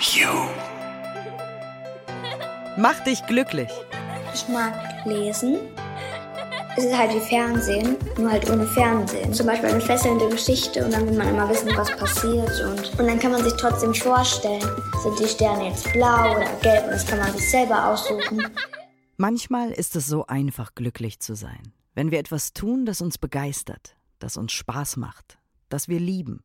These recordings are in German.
You. Mach dich glücklich. Ich mag lesen. Es ist halt wie Fernsehen, nur halt ohne Fernsehen. Zum Beispiel eine fesselnde Geschichte und dann will man immer wissen, was passiert. Und, und dann kann man sich trotzdem vorstellen, sind die Sterne jetzt blau oder gelb und das kann man sich selber aussuchen. Manchmal ist es so einfach, glücklich zu sein, wenn wir etwas tun, das uns begeistert, das uns Spaß macht, das wir lieben.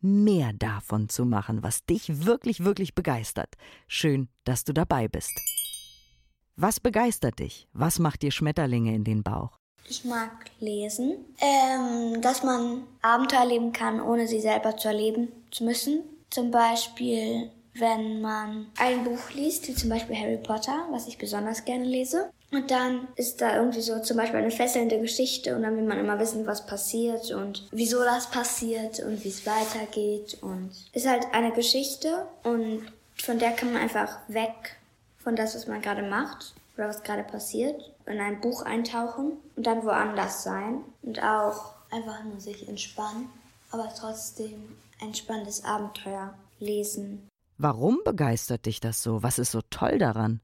mehr davon zu machen, was dich wirklich, wirklich begeistert. Schön, dass du dabei bist. Was begeistert dich? Was macht dir Schmetterlinge in den Bauch? Ich mag lesen, ähm, dass man Abenteuer erleben kann, ohne sie selber zu erleben zu müssen. Zum Beispiel, wenn man ein Buch liest, wie zum Beispiel Harry Potter, was ich besonders gerne lese. Und dann ist da irgendwie so zum Beispiel eine fesselnde Geschichte und dann will man immer wissen, was passiert und wieso das passiert und wie es weitergeht. Und ist halt eine Geschichte und von der kann man einfach weg von das, was man gerade macht oder was gerade passiert, in ein Buch eintauchen und dann woanders sein und auch einfach nur sich entspannen, aber trotzdem ein spannendes Abenteuer lesen. Warum begeistert dich das so? Was ist so toll daran?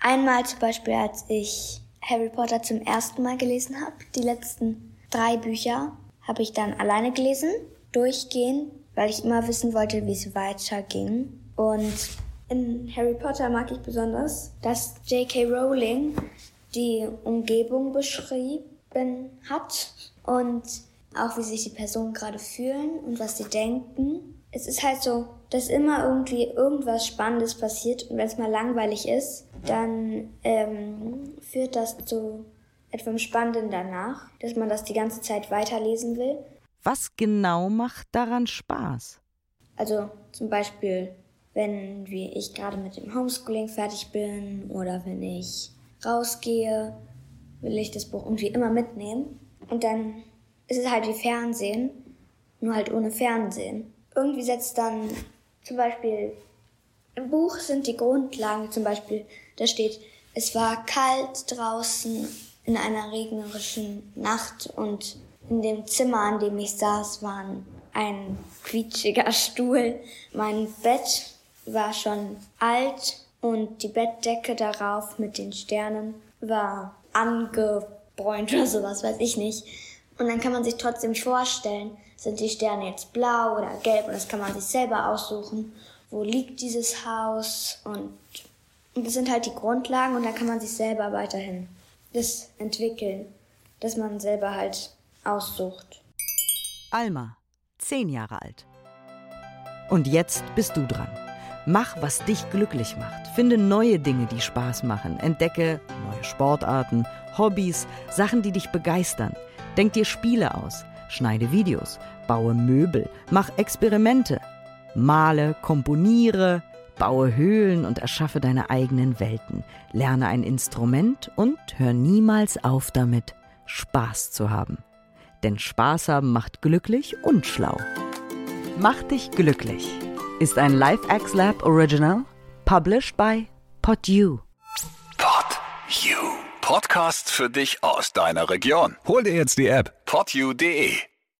Einmal zum Beispiel, als ich Harry Potter zum ersten Mal gelesen habe, die letzten drei Bücher habe ich dann alleine gelesen, durchgehend, weil ich immer wissen wollte, wie es weiterging. Und in Harry Potter mag ich besonders, dass J.K. Rowling die Umgebung beschrieben hat und auch wie sich die Personen gerade fühlen und was sie denken. Es ist halt so, dass immer irgendwie irgendwas Spannendes passiert und wenn es mal langweilig ist, dann ähm, führt das zu etwas Spannendem danach, dass man das die ganze Zeit weiterlesen will. Was genau macht daran Spaß? Also zum Beispiel, wenn wie ich gerade mit dem Homeschooling fertig bin oder wenn ich rausgehe, will ich das Buch irgendwie immer mitnehmen. Und dann ist es halt wie Fernsehen, nur halt ohne Fernsehen. Irgendwie setzt dann zum Beispiel im Buch sind die Grundlagen, zum Beispiel, da steht, es war kalt draußen in einer regnerischen Nacht und in dem Zimmer, an dem ich saß, war ein quietschiger Stuhl. Mein Bett war schon alt und die Bettdecke darauf mit den Sternen war angebräunt oder sowas, weiß ich nicht. Und dann kann man sich trotzdem vorstellen, sind die Sterne jetzt blau oder gelb und das kann man sich selber aussuchen wo liegt dieses Haus und, und das sind halt die Grundlagen und da kann man sich selber weiterhin das entwickeln, dass man selber halt aussucht. Alma, zehn Jahre alt. Und jetzt bist du dran. Mach, was dich glücklich macht. Finde neue Dinge, die Spaß machen. Entdecke neue Sportarten, Hobbys, Sachen, die dich begeistern. Denk dir Spiele aus. Schneide Videos. Baue Möbel. Mach Experimente. Male, komponiere, baue Höhlen und erschaffe deine eigenen Welten. Lerne ein Instrument und hör niemals auf damit, Spaß zu haben. Denn Spaß haben macht glücklich und schlau. Mach dich glücklich ist ein LifeX Lab Original, published by PodU. Pod You. Podcast für dich aus deiner Region. Hol dir jetzt die App podyou.de.